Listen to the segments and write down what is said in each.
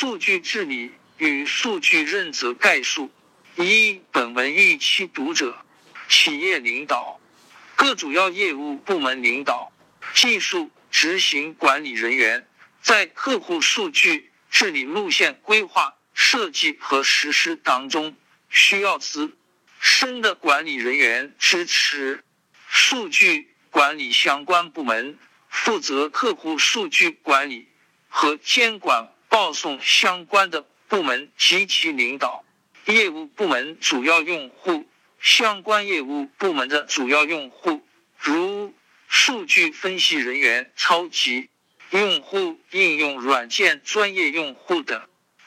数据治理与数据认责概述。一、本文预期读者：企业领导、各主要业务部门领导、技术执行管理人员，在客户数据治理路线规划、设计和实施当中，需要资深的管理人员支持。数据管理相关部门负责客户数据管理和监管报送相关的部门及其领导。业务部门主要用户，相关业务部门的主要用户，如数据分析人员、超级用户、应用软件专业用户等。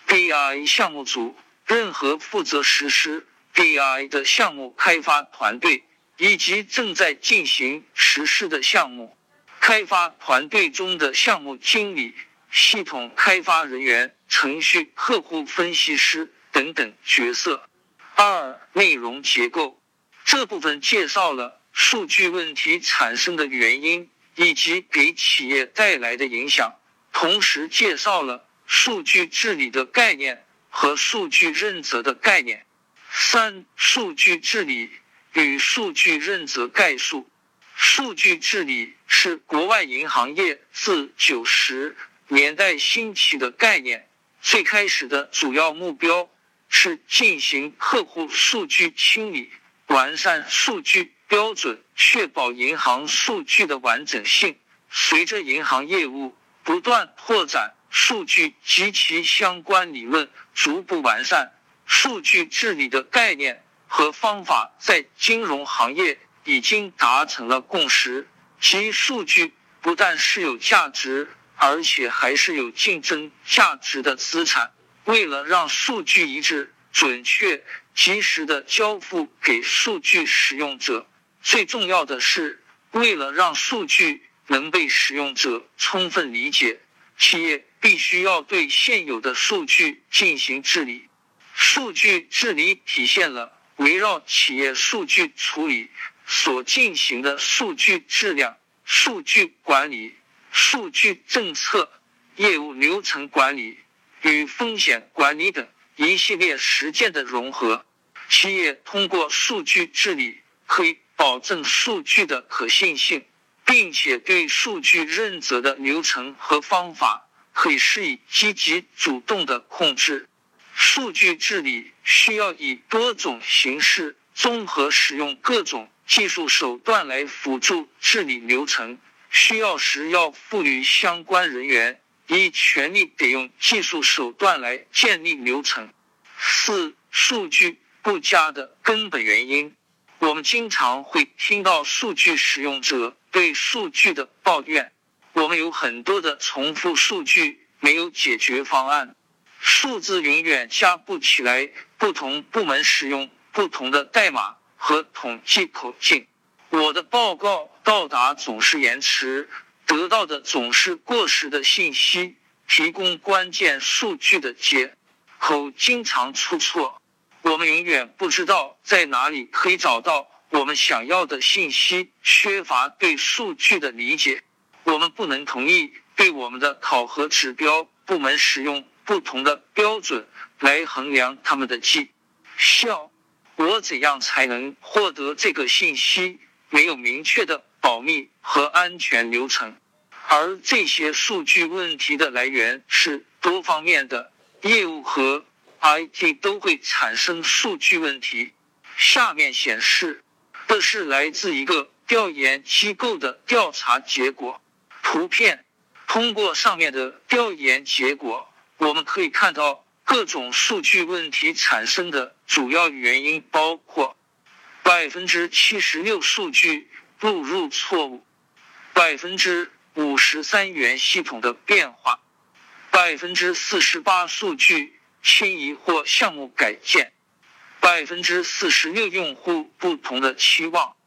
BI 项目组，任何负责实施 BI 的项目开发团队，以及正在进行实施的项目，开发团队中的项目经理、系统开发人员、程序客户分析师。等等角色。二、内容结构这部分介绍了数据问题产生的原因以及给企业带来的影响，同时介绍了数据治理的概念和数据认责的概念。三、数据治理与数据认责概述。数据治理是国外银行业自九十年代兴起的概念，最开始的主要目标。是进行客户数据清理，完善数据标准，确保银行数据的完整性。随着银行业务不断拓展，数据及其相关理论逐步完善，数据治理的概念和方法在金融行业已经达成了共识。即数据不但是有价值，而且还是有竞争价值的资产。为了让数据一致、准确、及时的交付给数据使用者，最重要的是，为了让数据能被使用者充分理解，企业必须要对现有的数据进行治理。数据治理体现了围绕企业数据处理所进行的数据质量、数据管理、数据政策、业务流程管理。与风险管理等一系列实践的融合，企业通过数据治理可以保证数据的可信性，并且对数据认责的流程和方法可以施以积极主动的控制。数据治理需要以多种形式综合使用各种技术手段来辅助治理流程，需要时要赋予相关人员。以权力得用技术手段来建立流程。四、数据不佳的根本原因，我们经常会听到数据使用者对数据的抱怨。我们有很多的重复数据，没有解决方案，数字永远加不起来。不同部门使用不同的代码和统计口径，我的报告到达总是延迟。得到的总是过时的信息，提供关键数据的接口经常出错，我们永远不知道在哪里可以找到我们想要的信息，缺乏对数据的理解。我们不能同意对我们的考核指标部门使用不同的标准来衡量他们的绩效。我怎样才能获得这个信息？没有明确的。保密和安全流程，而这些数据问题的来源是多方面的，业务和 IT 都会产生数据问题。下面显示的是来自一个调研机构的调查结果。图片通过上面的调研结果，我们可以看到各种数据问题产生的主要原因包括百分之七十六数据。录入错误，百分之五十三元系统的变化，百分之四十八数据迁移或项目改建，百分之四十六用户不同的期望，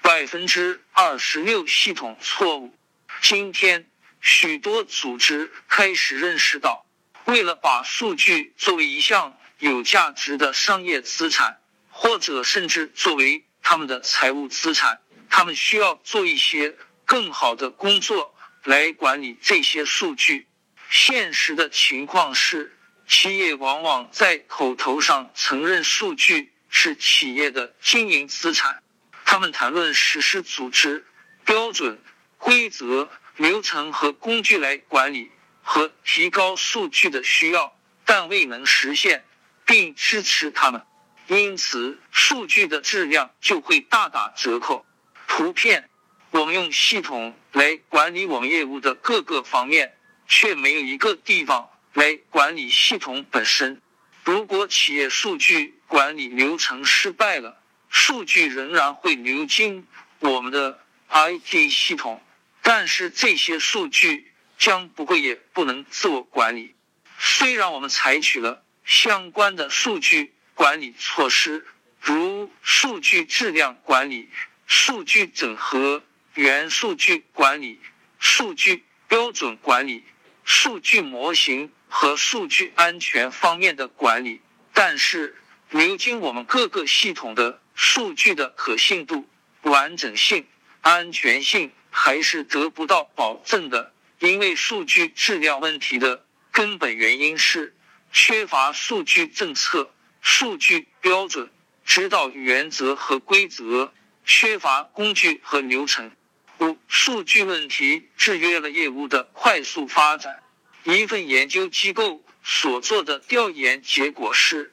百分之二十六系统错误。今天，许多组织开始认识到，为了把数据作为一项有价值的商业资产，或者甚至作为他们的财务资产。他们需要做一些更好的工作来管理这些数据。现实的情况是，企业往往在口头上承认数据是企业的经营资产，他们谈论实施组织标准、规则、流程和工具来管理和提高数据的需要，但未能实现并支持他们，因此数据的质量就会大打折扣。图片，我们用系统来管理我们业务的各个方面，却没有一个地方来管理系统本身。如果企业数据管理流程失败了，数据仍然会流经我们的 IT 系统，但是这些数据将不会也不能自我管理。虽然我们采取了相关的数据管理措施，如数据质量管理。数据整合、元数据管理、数据标准管理、数据模型和数据安全方面的管理，但是流经我们各个系统的数据的可信度、完整性、安全性还是得不到保证的。因为数据质量问题的根本原因是缺乏数据政策、数据标准、指导原则和规则。缺乏工具和流程。五、数据问题制约了业务的快速发展。一份研究机构所做的调研结果是，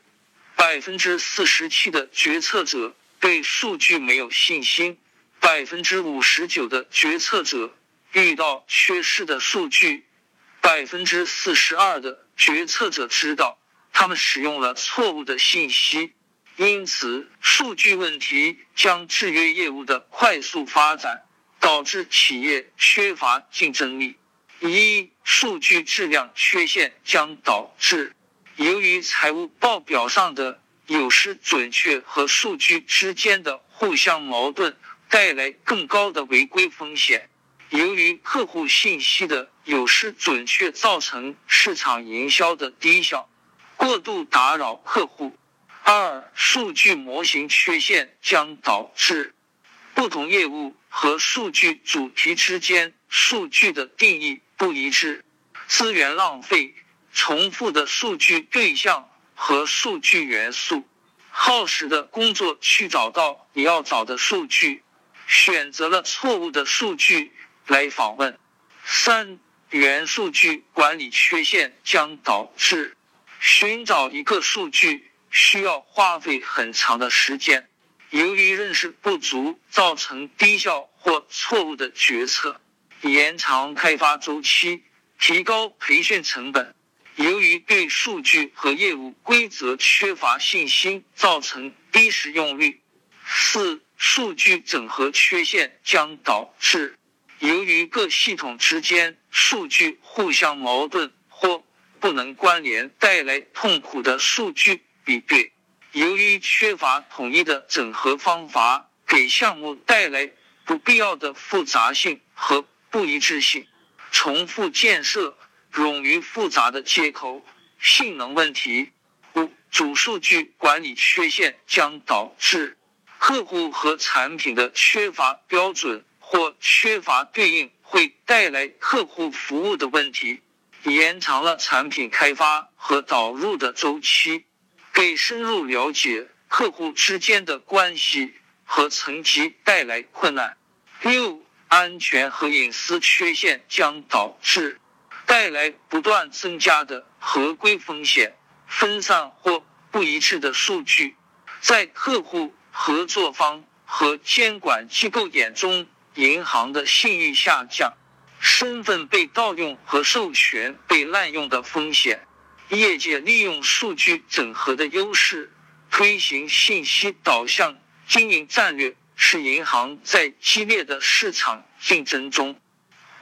百分之四十七的决策者对数据没有信心，百分之五十九的决策者遇到缺失的数据，百分之四十二的决策者知道他们使用了错误的信息。因此，数据问题将制约业务的快速发展，导致企业缺乏竞争力。一、数据质量缺陷将导致由于财务报表上的有失准确和数据之间的互相矛盾，带来更高的违规风险。由于客户信息的有失准确，造成市场营销的低效，过度打扰客户。二、数据模型缺陷将导致不同业务和数据主题之间数据的定义不一致，资源浪费、重复的数据对象和数据元素，耗时的工作去找到你要找的数据，选择了错误的数据来访问。三、元数据管理缺陷将导致寻找一个数据。需要花费很长的时间，由于认识不足，造成低效或错误的决策，延长开发周期，提高培训成本。由于对数据和业务规则缺乏信心，造成低使用率。四、数据整合缺陷将导致由于各系统之间数据互相矛盾不能关联，带来痛苦的数据。比对，由于缺乏统一的整合方法，给项目带来不必要的复杂性和不一致性。重复建设、冗余复杂的接口、性能问题。五、主数据管理缺陷将导致客户和产品的缺乏标准或缺乏对应，会带来客户服务的问题，延长了产品开发和导入的周期。给深入了解客户之间的关系和层级带来困难。六、安全和隐私缺陷将导致带来不断增加的合规风险，分散或不一致的数据，在客户、合作方和监管机构眼中，银行的信誉下降，身份被盗用和授权被滥用的风险。业界利用数据整合的优势，推行信息导向经营战略，是银行在激烈的市场竞争中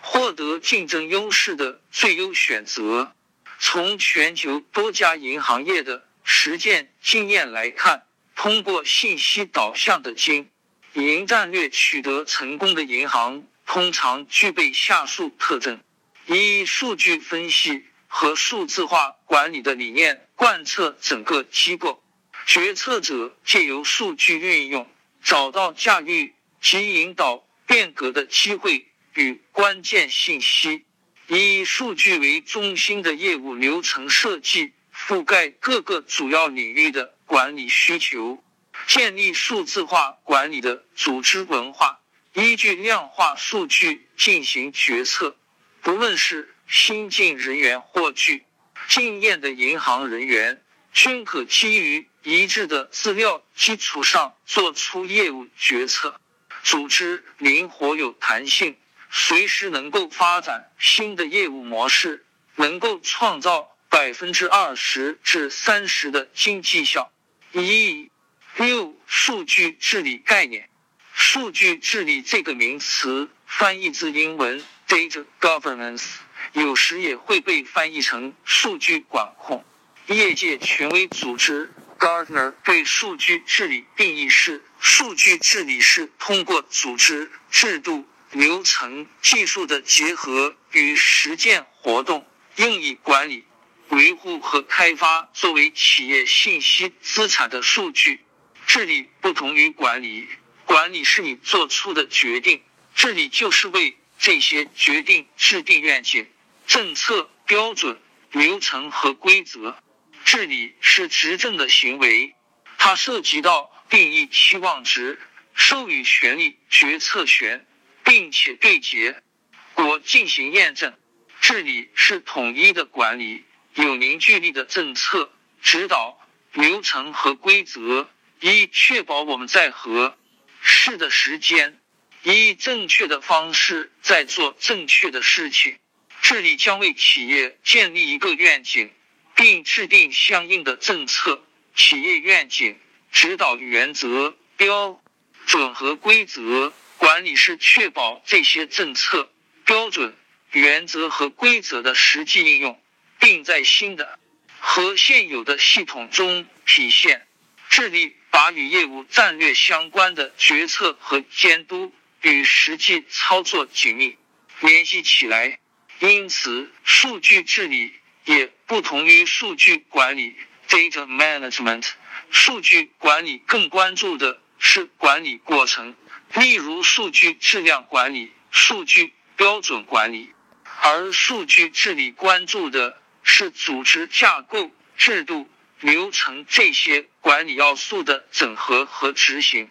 获得竞争优势的最优选择。从全球多家银行业的实践经验来看，通过信息导向的经营战略取得成功的银行，通常具备下述特征：一、数据分析。和数字化管理的理念贯彻整个机构，决策者借由数据运用，找到驾驭及引导变革的机会与关键信息。以数据为中心的业务流程设计、覆盖各个主要领域的管理需求，建立数字化管理的组织文化，依据量化数据进行决策。不论是新进人员或具经验的银行人员，均可基于一致的资料基础上做出业务决策。组织灵活有弹性，随时能够发展新的业务模式，能够创造。百分之二十至三十的经济效益。六、数据治理概念。数据治理这个名词翻译自英文 data governance，有时也会被翻译成数据管控。业界权威组织 Gartner 对数据治理定义是：数据治理是通过组织、制度、流程、技术的结合与实践活动，用以管理。维护和开发作为企业信息资产的数据治理不同于管理，管理是你做出的决定，治理就是为这些决定制定愿景、政策、标准、流程和规则。治理是执政的行为，它涉及到定义期望值、授予权利、决策权，并且对结果进行验证。治理是统一的管理。有凝聚力的政策指导流程和规则，以确保我们在和适的时间，以正确的方式在做正确的事情。治理将为企业建立一个愿景，并制定相应的政策、企业愿景、指导原则、标准和规则。管理是确保这些政策、标准、原则和规则的实际应用。并在新的和现有的系统中体现。智力把与业务战略相关的决策和监督与实际操作紧密联系起来。因此，数据治理也不同于数据管理 （data management）。数据管理更关注的是管理过程，例如数据质量管理、数据标准管理，而数据治理关注的。是组织架构、制度、流程这些管理要素的整合和执行。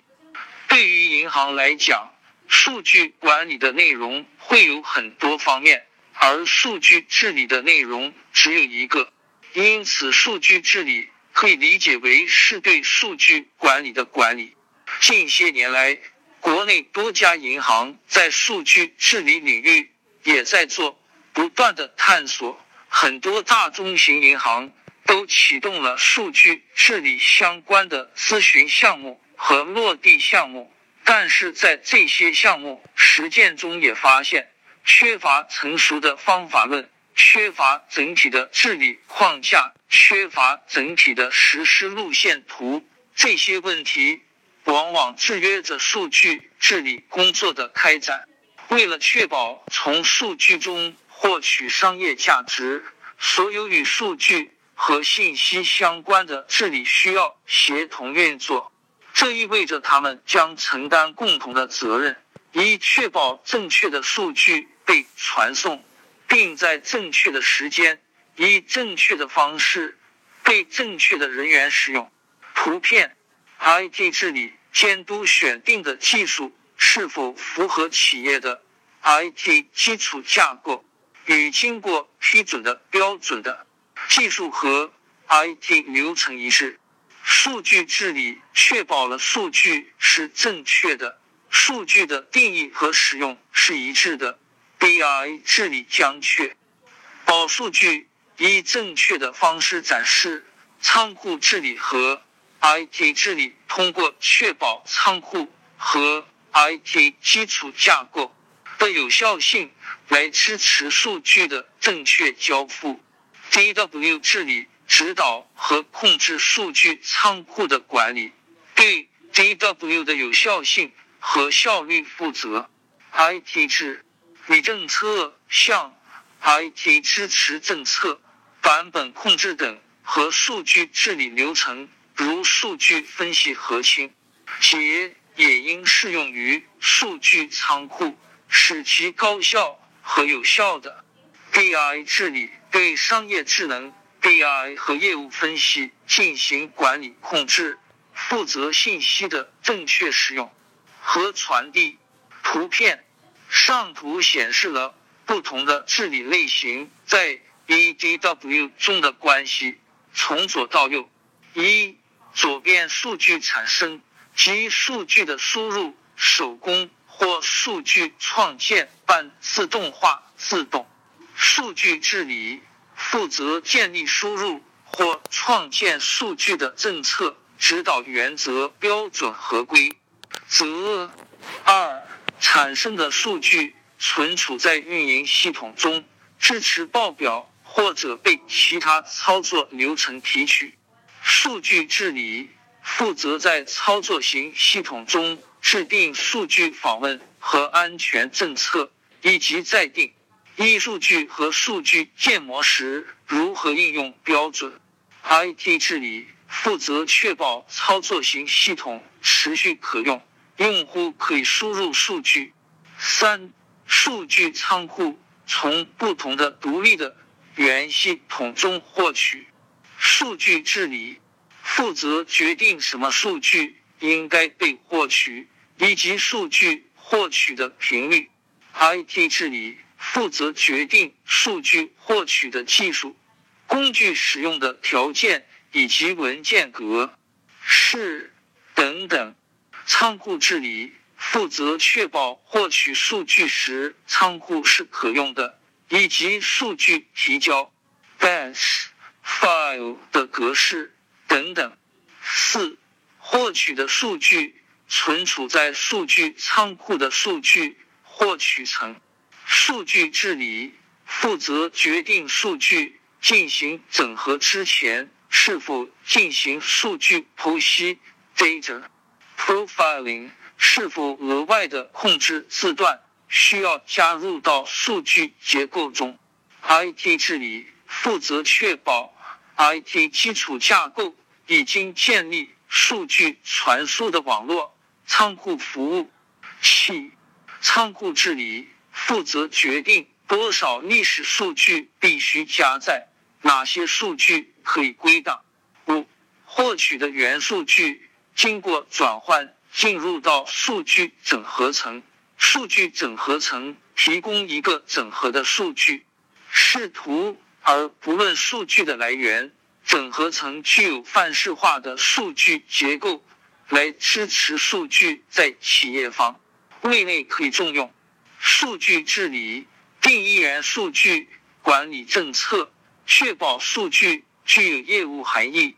对于银行来讲，数据管理的内容会有很多方面，而数据治理的内容只有一个。因此，数据治理可以理解为是对数据管理的管理。近些年来，国内多家银行在数据治理领域也在做不断的探索。很多大中型银行都启动了数据治理相关的咨询项目和落地项目，但是在这些项目实践中也发现缺乏成熟的方法论，缺乏整体的治理框架，缺乏整体的实施路线图。这些问题往往制约着数据治理工作的开展。为了确保从数据中，获取商业价值，所有与数据和信息相关的治理需要协同运作。这意味着他们将承担共同的责任，以确保正确的数据被传送，并在正确的时间、以正确的方式被正确的人员使用。图片，IT 治理监督选定的技术是否符合企业的 IT 基础架构。与经过批准的标准的技术和 IT 流程一致，数据治理确保了数据是正确的，数据的定义和使用是一致的。BI 治理将确保数据以正确的方式展示，仓库治理和 IT 治理通过确保仓库和 IT 基础架构的有效性。来支持数据的正确交付。DW 治理指导和控制数据仓库的管理，对 DW 的有效性和效率负责。IT 治理政策像 IT 支持政策、版本控制等和数据治理流程，如数据分析核心，且也应适用于数据仓库，使其高效。和有效的 BI 治理对商业智能 BI 和业务分析进行管理控制，负责信息的正确使用和传递。图片上图显示了不同的治理类型在 EDW 中的关系。从左到右，一左边数据产生及数据的输入，手工或数据创建半自动化自动数据治理。负责建立输入或创建数据的政策指导原则、标准合规则。二、产生的数据存储在运营系统中，支持报表或者被其他操作流程提取。数据治理负责在操作型系统中制定数据访问和安全政策，以及在定。一数据和数据建模时如何应用标准？IT 治理负责确保操作型系统持续可用，用户可以输入数据。三、数据仓库从不同的独立的源系统中获取。数据治理负责决定什么数据应该被获取，以及数据获取的频率。IT 治理。负责决定数据获取的技术、工具使用的条件以及文件格式等等。仓库治理负责确保获取数据时仓库是可用的，以及数据提交 batch file 的格式等等。四、获取的数据存储在数据仓库的数据获取层。数据治理负责决定数据进行整合之前是否进行数据剖析 （data profiling），是否额外的控制字段需要加入到数据结构中。IT 治理负责确保 IT 基础架构已经建立数据传输的网络仓库服务器。仓库治理。负责决定多少历史数据必须加载，哪些数据可以归档。五、获取的原数据经过转换进入到数据整合层，数据整合层提供一个整合的数据视图，而不论数据的来源。整合层具有范式化的数据结构，来支持数据在企业方位内可以重用。数据治理定义元数据管理政策，确保数据具有业务含义。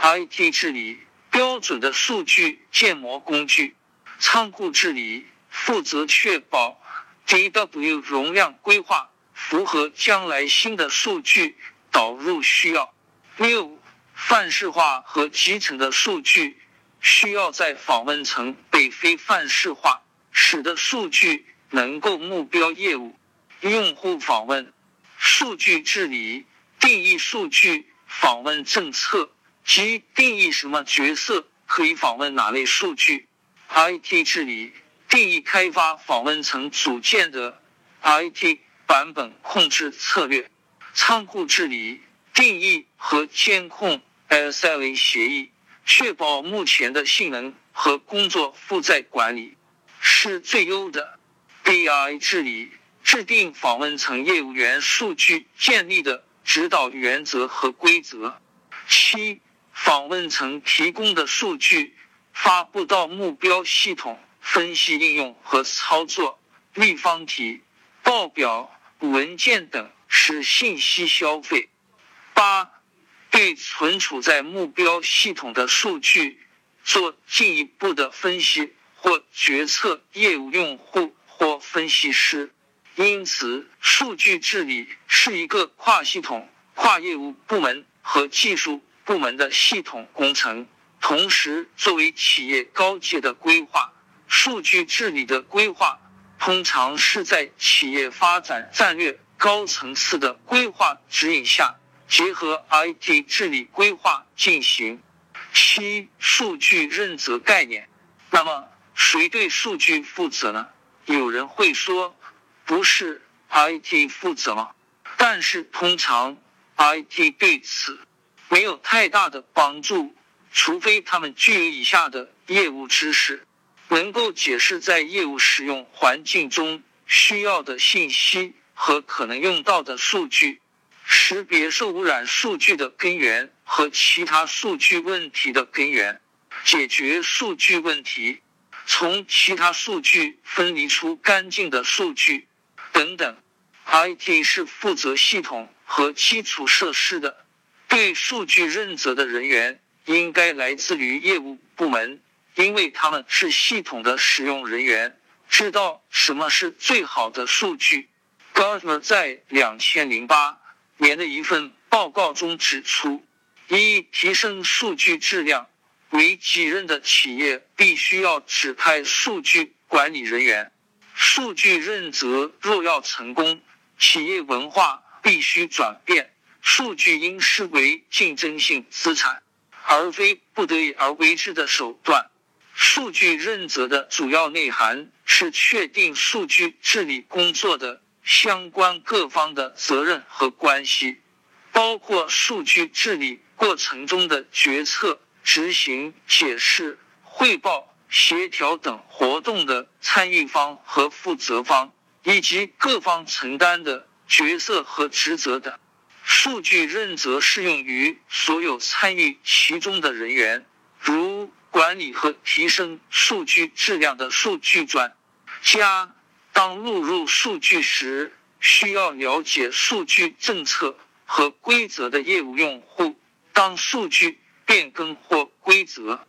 IT 治理标准的数据建模工具，仓库治理负责确保 DW 容量规划符合将来新的数据导入需要。六、范式化和集成的数据需要在访问层被非范式化，使得数据。能够目标业务、用户访问、数据治理、定义数据访问政策及定义什么角色可以访问哪类数据。IT 治理定义开发访问层组件的 IT 版本控制策略。仓库治理定义和监控 SLA 协议，确保目前的性能和工作负载管理是最优的。AI 治理制定访问层业务员数据建立的指导原则和规则。七、访问层提供的数据发布到目标系统分析应用和操作。立方体、报表、文件等是信息消费。八、对存储在目标系统的数据做进一步的分析或决策。业务用户。或分析师，因此数据治理是一个跨系统、跨业务部门和技术部门的系统工程。同时，作为企业高阶的规划，数据治理的规划通常是在企业发展战略高层次的规划指引下，结合 IT 治理规划进行。七、数据认责概念。那么，谁对数据负责呢？有人会说，不是 IT 负责？但是通常 IT 对此没有太大的帮助，除非他们具有以下的业务知识，能够解释在业务使用环境中需要的信息和可能用到的数据，识别受污染数据的根源和其他数据问题的根源，解决数据问题，从其他数据分离出干净的数据等等。IT 是负责系统和基础设施的，对数据认责的人员应该来自于业务部门，因为他们是系统的使用人员，知道什么是最好的数据。Gartner 在两千零八年的一份报告中指出，一提升数据质量为己任的企业必须要指派数据管理人员。数据认责若要成功。企业文化必须转变，数据应视为竞争性资产，而非不得已而为之的手段。数据认责的主要内涵是确定数据治理工作的相关各方的责任和关系，包括数据治理过程中的决策、执行、解释、汇报、协调等活动的参与方和负责方。以及各方承担的角色和职责等。数据认责适用于所有参与其中的人员，如管理和提升数据质量的数据专家。当录入数据时，需要了解数据政策和规则的业务用户；当数据变更或规则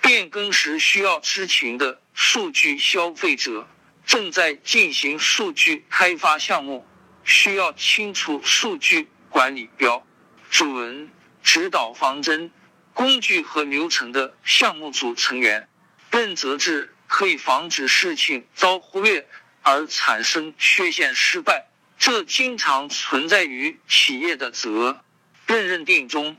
变更时，需要知情的数据消费者。正在进行数据开发项目，需要清楚数据管理标准、指导方针、工具和流程的项目组成员。认责制可以防止事情遭忽略而产生缺陷失败，这经常存在于企业的责任认定中。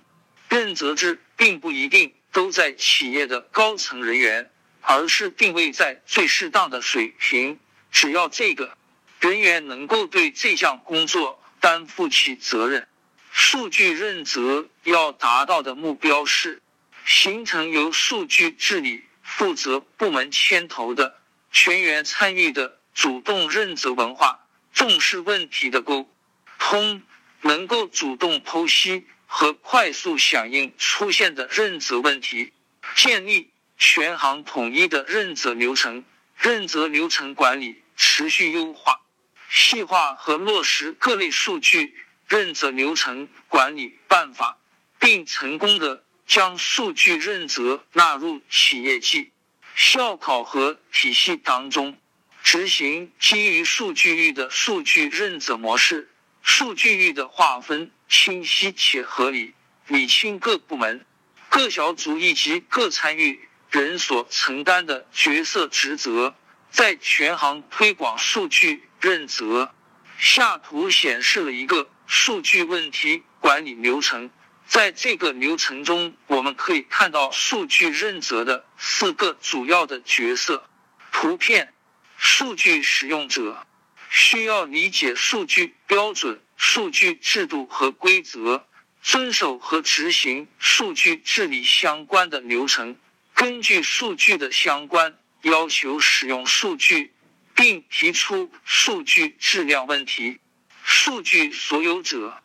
认责制并不一定都在企业的高层人员。而是定位在最适当的水平，只要这个人员能够对这项工作担负起责任。数据认责要达到的目标是形成由数据治理负责部门牵头的全员参与的主动认责文化，重视问题的沟通，能够主动剖析和快速响应出现的认责问题，建立。全行统一的认责流程，认责流程管理持续优化、细化和落实各类数据认责流程管理办法，并成功的将数据认责纳入企业绩效考核体系当中，执行基于数据域的数据认责模式。数据域的划分清晰且合理，理清各部门、各小组以及各参与。人所承担的角色职责，在全行推广数据认责。下图显示了一个数据问题管理流程，在这个流程中，我们可以看到数据认责的四个主要的角色。图片：数据使用者需要理解数据标准、数据制度和规则，遵守和执行数据治理相关的流程。根据数据的相关要求使用数据，并提出数据质量问题。数据所有者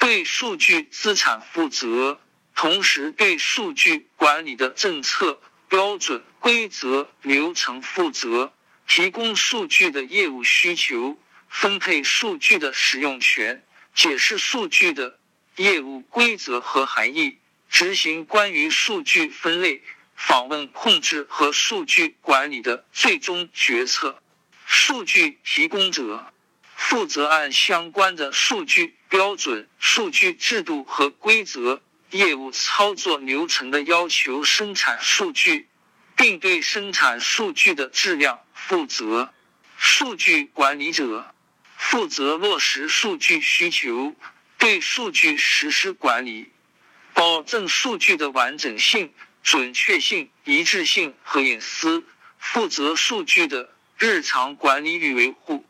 对数据资产负责，同时对数据管理的政策、标准、规则、流程负责，提供数据的业务需求，分配数据的使用权，解释数据的业务规则和含义，执行关于数据分类。访问控制和数据管理的最终决策，数据提供者负责按相关的数据标准、数据制度和规则、业务操作流程的要求生产数据，并对生产数据的质量负责。数据管理者负责落实数据需求，对数据实施管理，保证数据的完整性。准确性、一致性和隐私，负责数据的日常管理与维护。